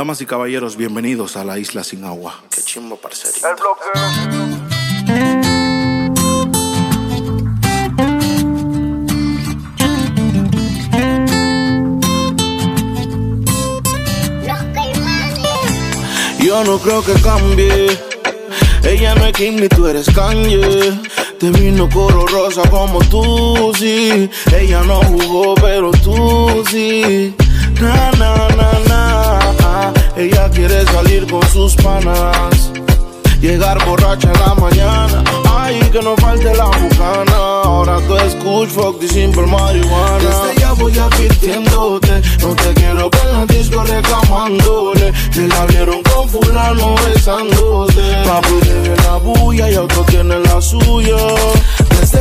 Damas y caballeros, bienvenidos a la isla sin agua. Qué chimbo, parcerito. El bloque. Yo no creo que cambie. Ella no es Kim ni tú eres Kanye. Te vino coro rosa como tú, sí. Ella no jugó, pero tú sí. Na, na, na, na. Ella quiere salir con sus panas. Llegar borracha en la mañana. Ay, que no falte la bucana. Ahora tú escuchas fuck the simple marihuana. Desde ya voy advirtiéndote. No te quiero ver en la disco reclamándole. Que la vieron con fulano besándote. Papi tiene la bulla y otro tiene la suya.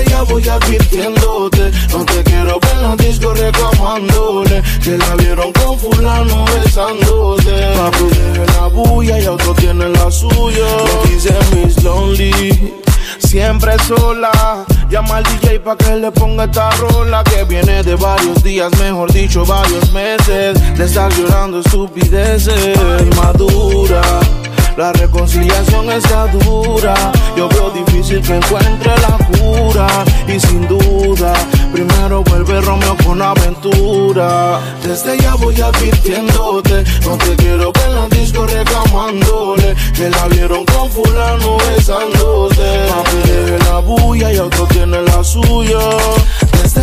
Ya voy advirtiéndote. No te quiero ver en la disco reclamándole. Que la vieron con fulano besándote. Papi tiene la bulla y otro tiene la suya. Le dice Miss Lonely. Siempre sola, llama al DJ pa' que le ponga esta rola que viene de varios días, mejor dicho, varios meses de estar llorando estupideces madura. La reconciliación está dura. Yo veo difícil que encuentre la cura. Y sin duda, primero vuelve Romeo con aventura. Desde ya voy advirtiéndote. No te quiero ver en la disco reclamándole. Que la vieron con fulano besándote. Papi deje la bulla y otro tiene la suya.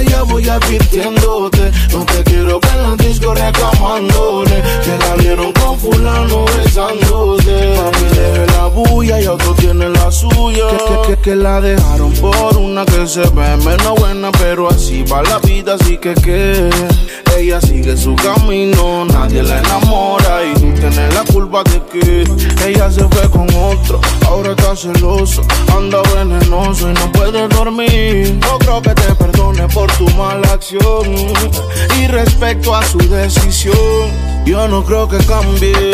Ya voy advirtiéndote. No te quiero ver en la disco reclamándole. Que la con fulano besándote. Papi la bulla y otro tiene la suya. Que, que, que, que la dejaron por una que se ve menos buena. Pero así va la vida, así que que. Ella sigue su camino, nadie la enamora y tú tienes la culpa de que ella se fue con otro. Ahora está celoso, anda venenoso y no puede dormir. No creo que te perdone por tu mala acción y respecto a su decisión, yo no creo que cambie.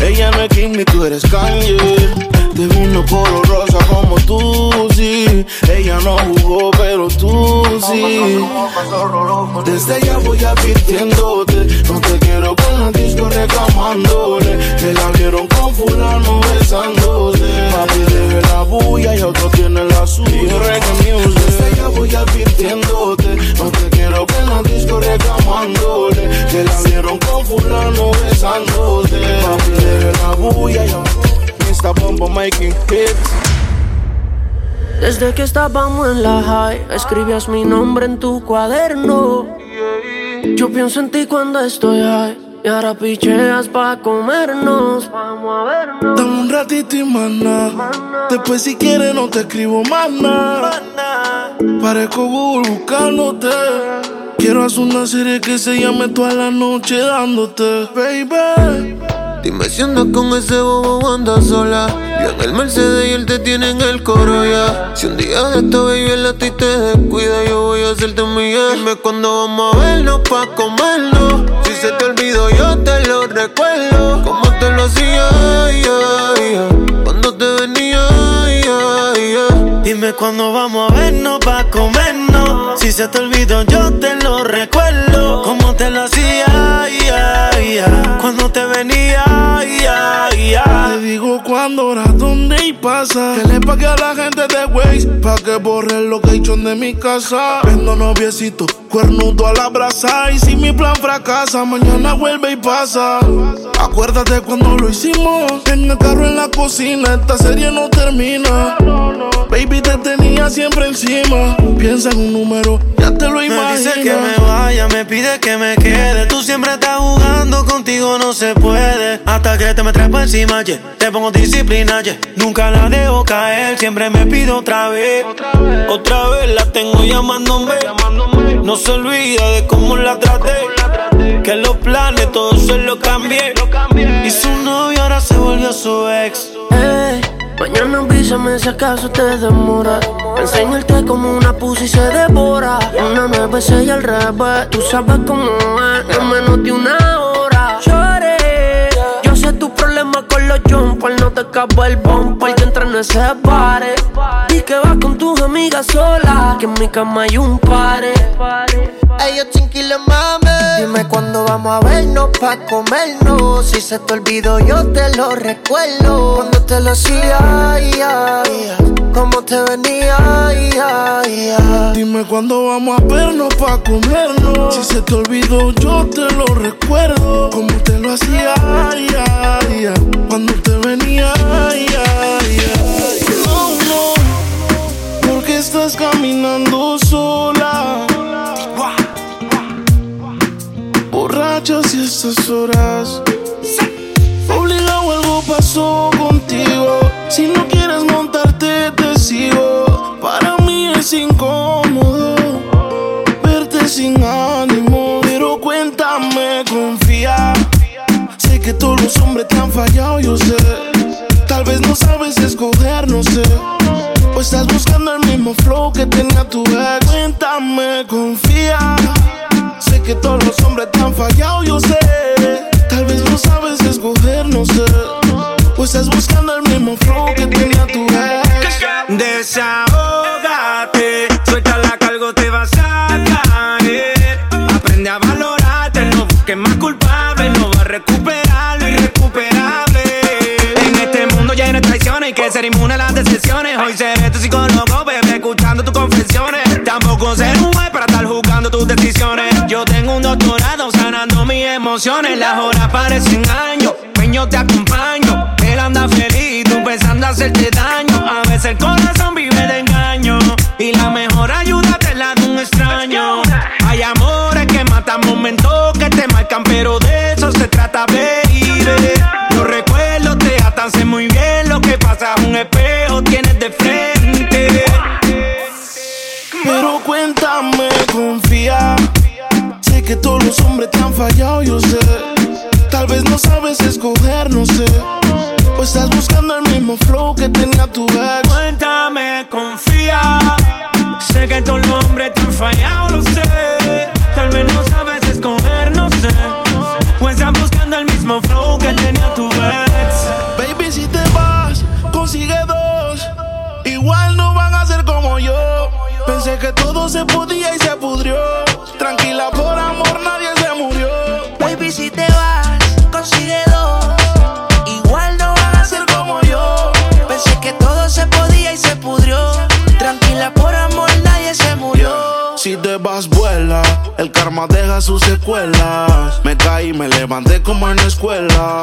Ella no es Kim ni tú eres Kanye. Te vino color rosa como tú, sí. Ella no jugó, pero tú sí. Desde ya voy advirtiéndote. No te quiero con la disco reclamándole. Que la vieron con fulano besándote. Papi deje la bulla y otro tiene la suya. Desde ya voy advirtiéndote. No te quiero con la disco reclamándole. Que la vieron con fulano besándote. Papi deje la bulla y otro. Mr. Bombo making hits. Desde que estábamos en la high, escribías mi nombre en tu cuaderno. Yo pienso en ti cuando estoy high. Y ahora picheas pa' comernos. Vamos a vernos. Dame un ratito y mana. Después, si quieres, no te escribo más nada. Parezco Google buscándote. Quiero hacer una serie que se llame toda la noche dándote, baby. Dime si andas con ese bobo o andas sola. Yo en el Mercedes y él te tiene en el coro ya. Si un día de esta baby el a ti te descuida, yo voy a hacerte mía. Dime cuándo vamos a vernos pa' comernos. Si se te olvidó, yo te lo recuerdo. Como te lo hacía, yeah, yeah. cuando te venía, yeah, yeah. Dime cuándo vamos a vernos pa' comernos. Si se te olvidó, yo te lo recuerdo. Como te lo hacía, yeah, yeah. cuando te venía, yeah. Te digo cuándo, hora, dónde y pasa. Que le pague a la gente de Waze pa' que borre el location de mi casa. Vendo noviecito, cuernudo a la brasa. Y si mi plan fracasa, mañana vuelve y pasa. Acuérdate cuando lo hicimos. En el carro en la cocina, esta serie no termina. Baby, te siempre encima. Piensa en un número, ya te lo Me imaginas. dice que me vaya, me pide que me quede. Tú siempre estás jugando, contigo no se puede. Hasta que te me traes por encima, yeah. te pongo disciplina, yeah. Nunca la dejo caer, siempre me pido otra vez. Otra vez la tengo llamándome. No se olvida de cómo la traté. Que los planes todos se los cambié. Y su novio ahora se volvió su ex. Ey, mañana avísame si acaso te demora. Enseñarte como una pussy se devora. Una nueve, seis al revés. Tú sabes cómo es, en menos de una hora. Lloré. Yo sé tu problema con los jumpers. No te acaba el bumper que entra en ese pare. Y que vas con tus amigas solas. Que en mi cama hay un pare. Ellos chinquiles mame. Dime cuándo vamos a vernos pa' comernos. Si se te olvidó, yo te lo recuerdo. Cuando te lo hacía, cómo te venía, Dime cuándo vamos a vernos pa' comernos. Si se te olvidó, yo te lo recuerdo. Cómo te lo hacía, cuando te venía. No, no, porque estás caminando sola borrachas y estas horas. Obligado algo pasó contigo. Si no quieres montarte, te sigo. Para mí es incómodo verte sin ánimo. Pero cuéntame, confía. Sé que todos los hombres te han fallado, yo sé. Tal vez no sabes escoger, no sé. O estás buscando el mismo flow que tenía tu ex. Cuéntame, confía Sé que todos los hombres te han fallado, yo sé. Tal vez no sabes escoger, no sé. Pues estás buscando el mismo flow que tenía tu ex. Desahógate, suelta la cargo, te vas a caer. Aprende a valorarte, no busques más culpable, no va a recuperar lo irrecuperable. En este mundo lleno de traiciones, hay que ser inmune a las decepciones. Hoy seré tu psicólogo, bebé, escuchando tus confesiones. Tampoco ser un juez para estar juzgando tus decisiones. Yo tengo un doctorado sanando mis emociones. Las horas parecen años, peño te acompaño. Él anda feliz, tú pensando hacerte daño. A veces el corazón pero de eso se trata, baby. Los recuerdos te atan, sé muy bien lo que pasa. Un espejo tienes de frente. Pero cuéntame, confía que todos los hombres te han fallado, yo sé. Tal vez no sabes escoger, no sé. Pues estás buscando el mismo flow que tenía tu ex. Cuéntame, confía. Sé que todos los hombres te han fallado, lo se podía y se pudrió. Tranquila, por amor nadie se murió. Baby, si te vas, consigue dos. Igual no van a ser como yo. Pensé que todo se podía y se pudrió. Tranquila, por amor nadie se murió. Si te vas, vuela. El karma deja sus secuelas. Me caí, me levanté como en la escuela.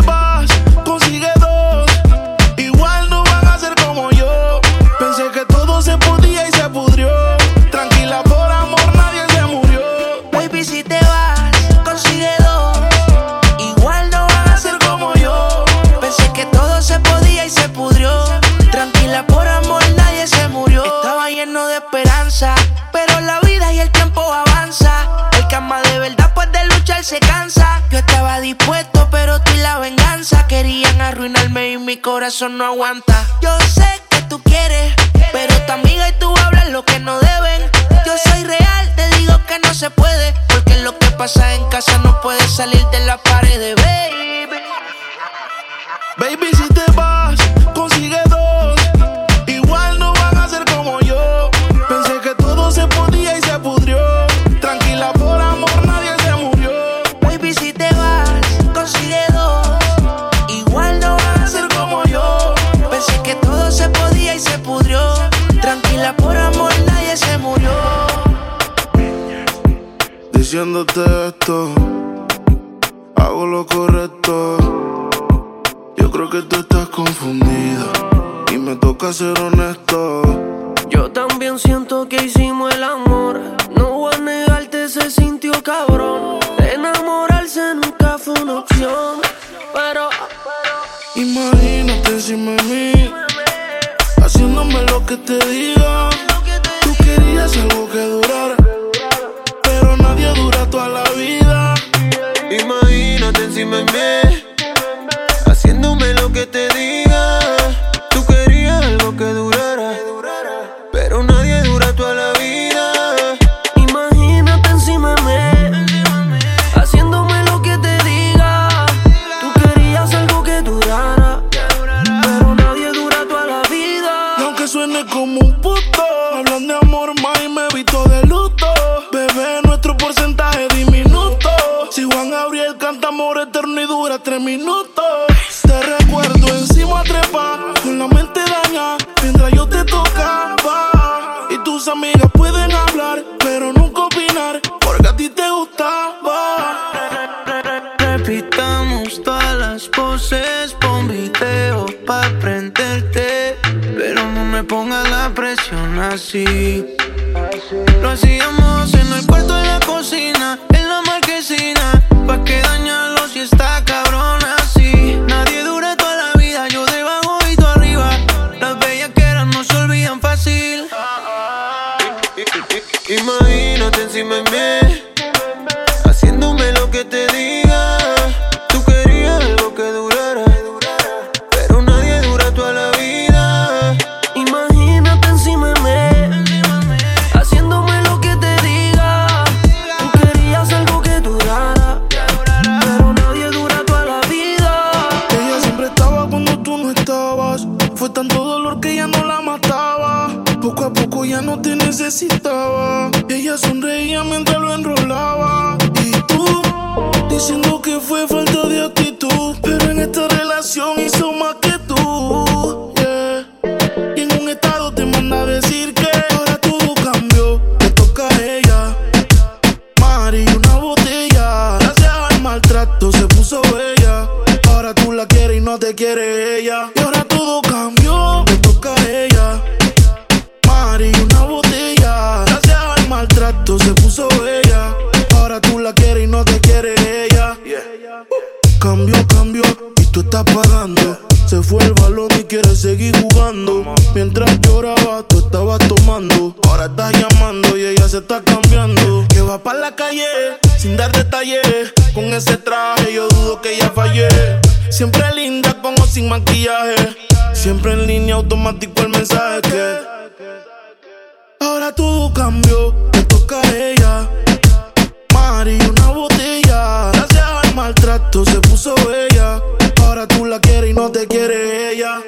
Diciéndote esto, hago lo correcto. Yo creo que tú estás confundida y me toca ser honesto. como un Tú estabas tomando. Ahora estás llamando y ella se está cambiando. Que va para la calle sin dar detalles. Con ese traje yo dudo que ella fallé. Siempre linda con o sin maquillaje. Siempre en línea automático el mensaje que. Ahora todo cambió, toca a ella. Mari, una botella. Gracias al maltrato se puso bella. Ahora tú la quieres y no te quiere ella.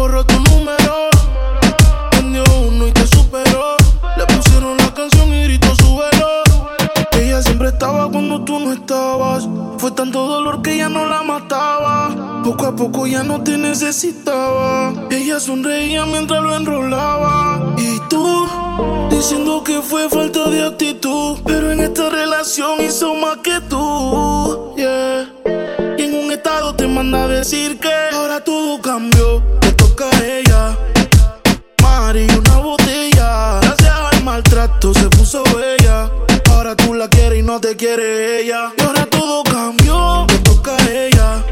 Borró tu número. Prendió uno y te superó. Le pusieron la canción y gritó súbelo. Ella siempre estaba cuando tú no estabas. Fue tanto dolor que ya no la mataba. Poco a poco ya no te necesitaba. Ella sonreía mientras lo enrolaba. Y tú, diciendo que fue falta de actitud. Pero en esta relación hizo más que tú. Yeah. Y en un estado te manda a decir que maltrato se puso bella. Ahora tú la quieres y no te quiere ella. Y ahora todo cambió. Te toca a ella.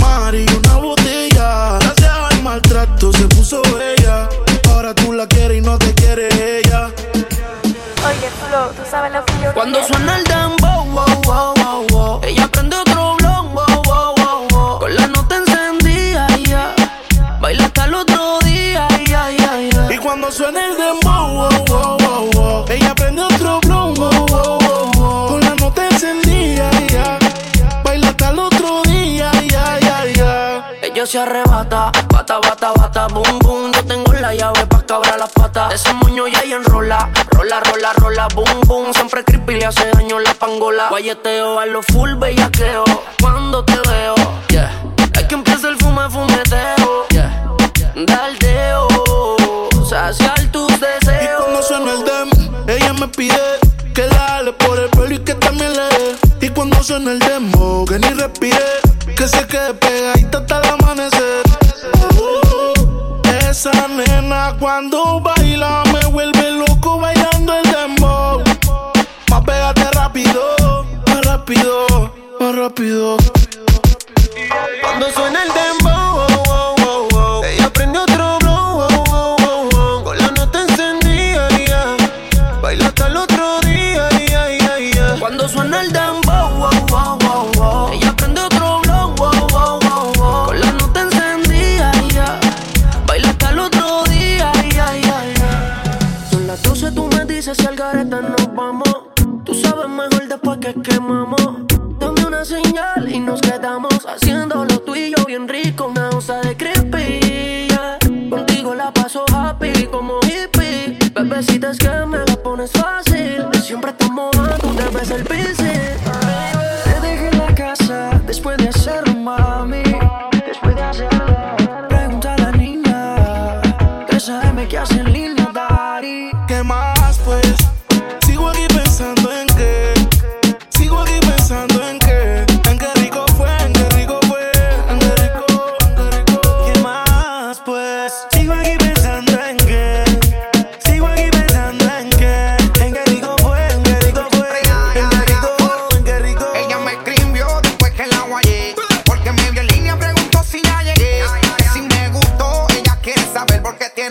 Mari, una botella. Gracias al maltrato se puso bella. Ahora tú la quieres y no te quiere ella. Oye, Flo, tú sabes lo que yo Cuando quiero. suena el se arrebata, bata, bata, bata, boom, boom. Yo tengo la llave pa' cabrar las patas. De ese moño ya ella enrola, rola, rola, rola, boom, boom. Siempre creepy le hace daño la pangola. Guayeteo a lo full bellaqueo. Cuando te veo, yeah. Es que empieza el fume, fumeteo, yeah. Daldeo, saciar tus Y deseos. cuando suena el dem, ella me pide que la jale por el pelo y que también le dé. Y cuando suena el demo, que ni respire, que se quede pegadita hasta cuando baila me vuelve loco bailando el dembow. Más pégate rápido, más rápido, más rápido. Cuando suena el dembow,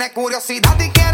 curiosidad y quiere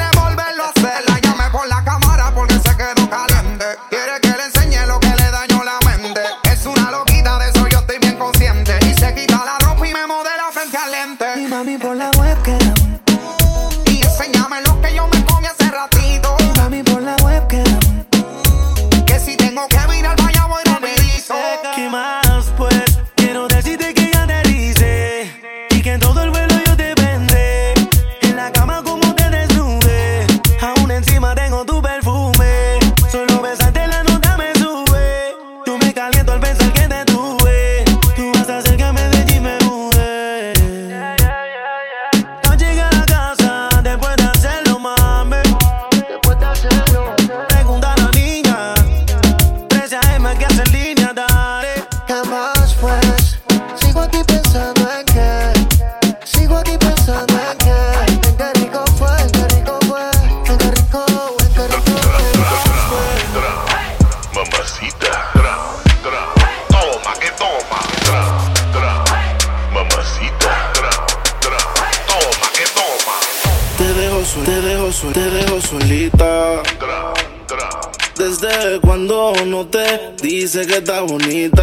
dice que está bonita.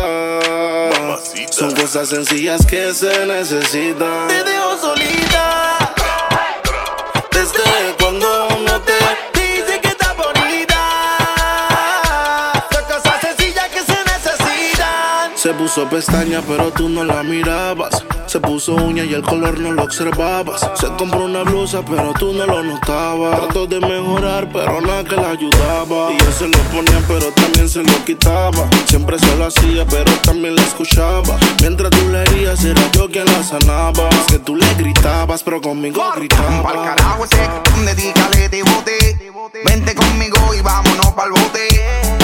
Mamacita. Son cosas sencillas que se necesitan. Te dejo solita. Se puso pestaña, pero tú no la mirabas. Se puso uña y el color no lo observabas. Se compró una blusa, pero tú no lo notabas. Trató de mejorar, pero nada que la ayudaba. Y él se lo ponía, pero también se lo quitaba. Siempre se lo hacía, pero también la escuchaba. Mientras tú le herías, era yo quien la sanaba. Es que tú le gritabas, pero conmigo Pa'l gritaba. carajo ese donde dígale te bote. Vente conmigo y vámonos pa'l bote.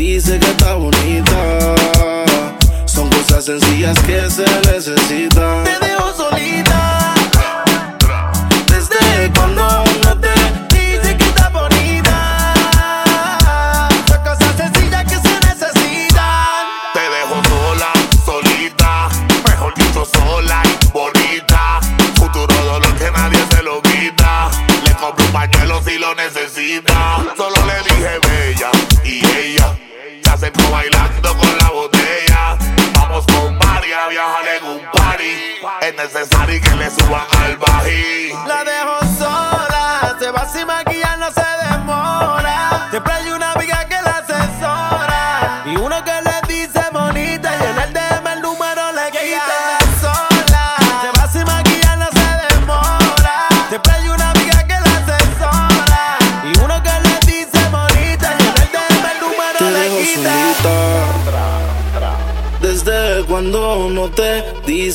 dice que está bonita. Son cosas sencillas que se necesitan. Te dejo solita.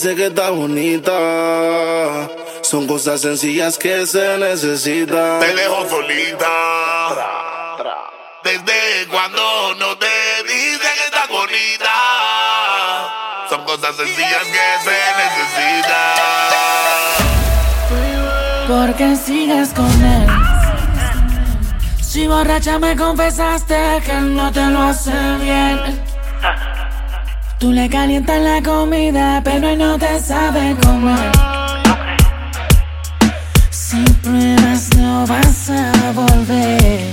Dice que está bonita. Son cosas sencillas que se necesitan. te dejo solita. Desde cuando no te dice que estás bonita. Son cosas sencillas que se necesitan. Porque sigues con él. Si borracha me confesaste que él no te lo hace bien. Tú le calientas la comida, pero él no te sabe comer. Sin pruebas no vas a volver.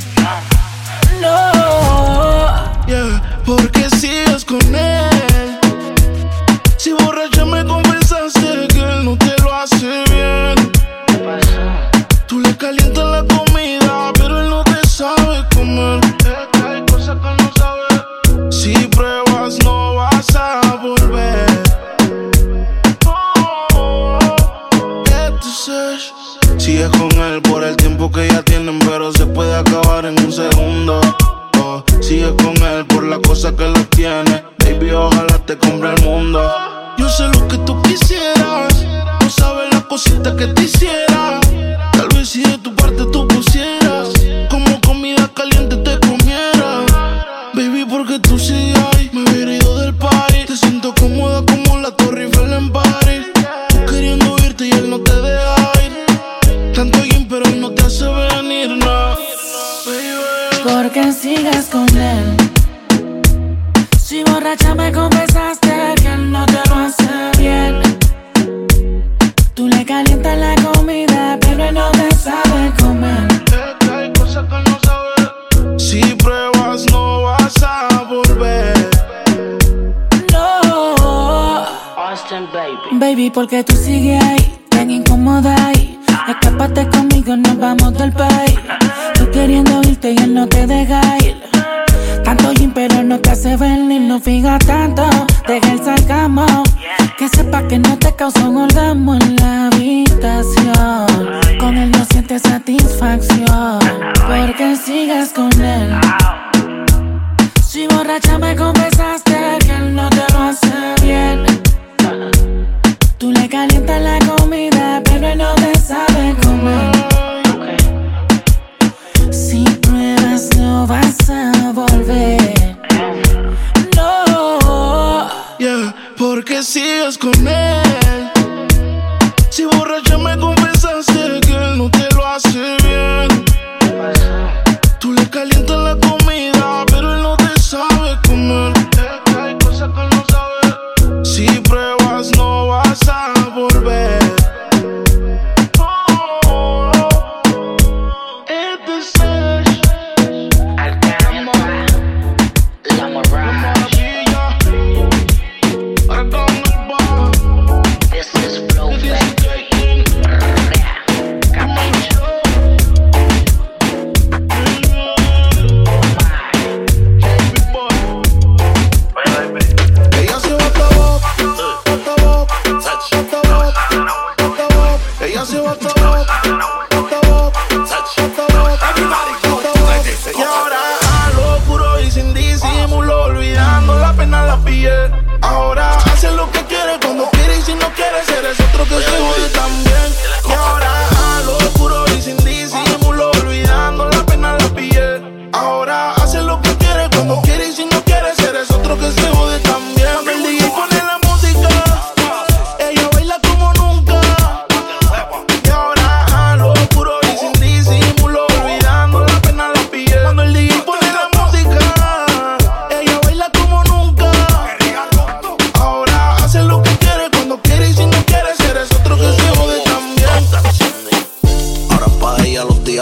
gusta que te hicieron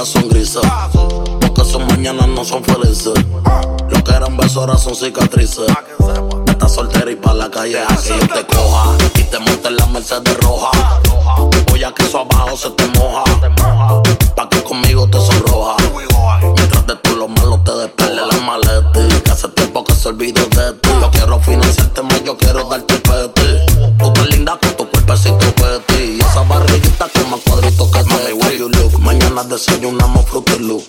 días son grises. Son mañana no son felices. Los que eran besos ahora son cicatrices. Estás soltera y pa' la calle Así yo te coja. Y te monte en la Mercedes roja. Voy a que eso abajo se te moja. Pa' que conmigo te sonroja. Mientras de tú lo malo te despele la maleta. Que hace tiempo que se olvidó de ti. Yo quiero financiarte más, yo quiero darte desayunamos frutilú.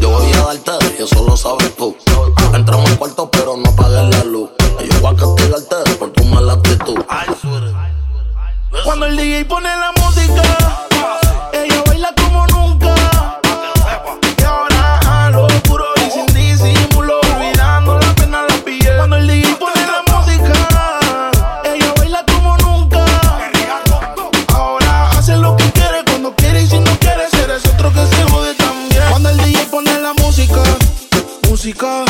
Yo voy a darte y eso lo sabes tú. Entramos al cuarto pero no apagues la luz. Y yo voy a castigarte por tu mala actitud. Cuando el DJ pone la música música.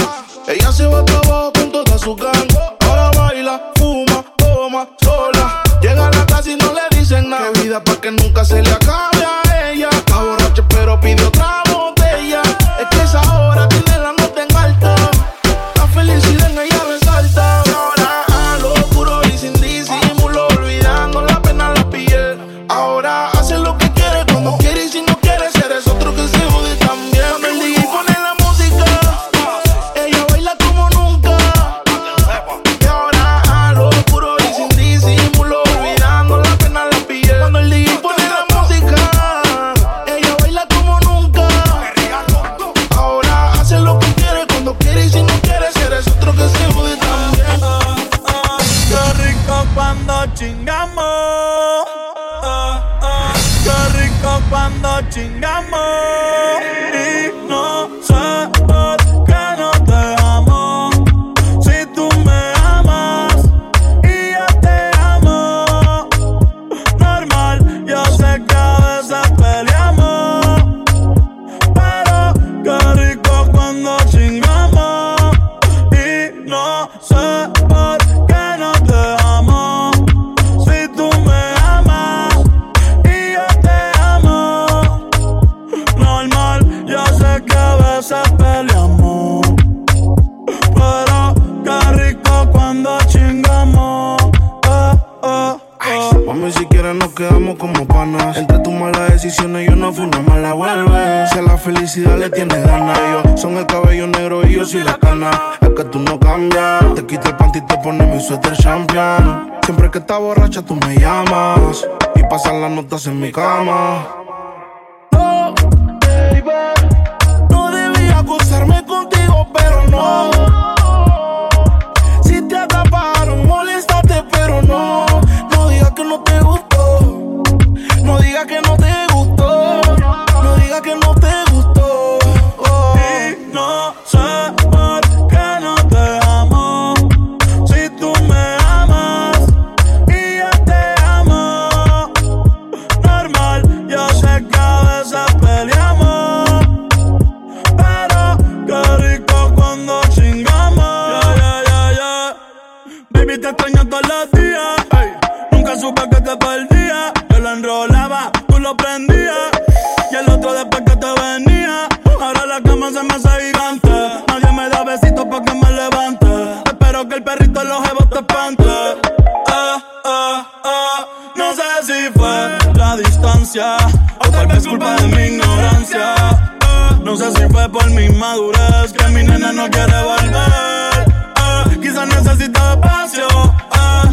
por mi inmadurez Que mi nena no quiere volver eh. Quizás necesita espacio ah,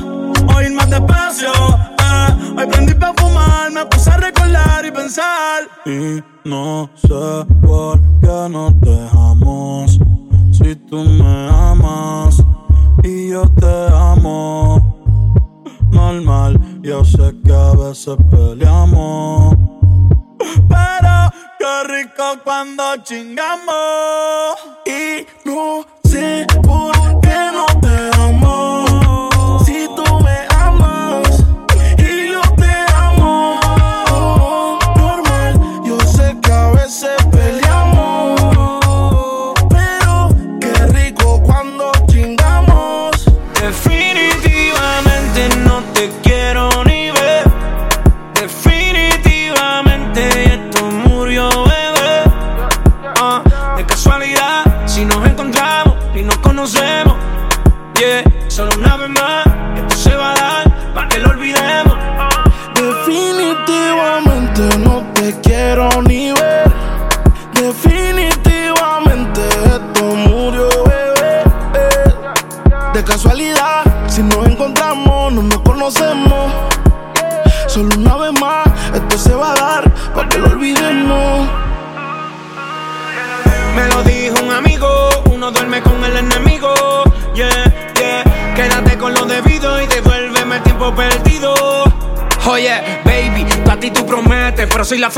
eh. Ir más despacio. Ah, hoy prendí pa' fumar Me puse a recordar y pensar Y no sé por qué nos dejamos Si tú me amas Y yo te amo Normal, yo sé que a veces peleamos Pero Qué rico cuando chingamos. Y no sé por qué no te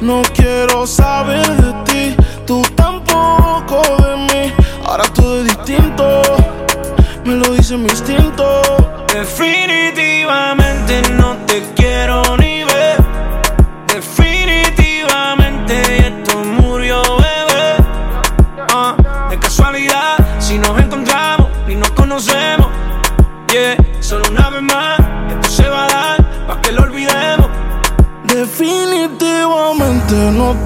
No quiero saber de ti, tú tampoco de mí. Ahora todo es distinto, me lo dice mi instinto. Definitivamente no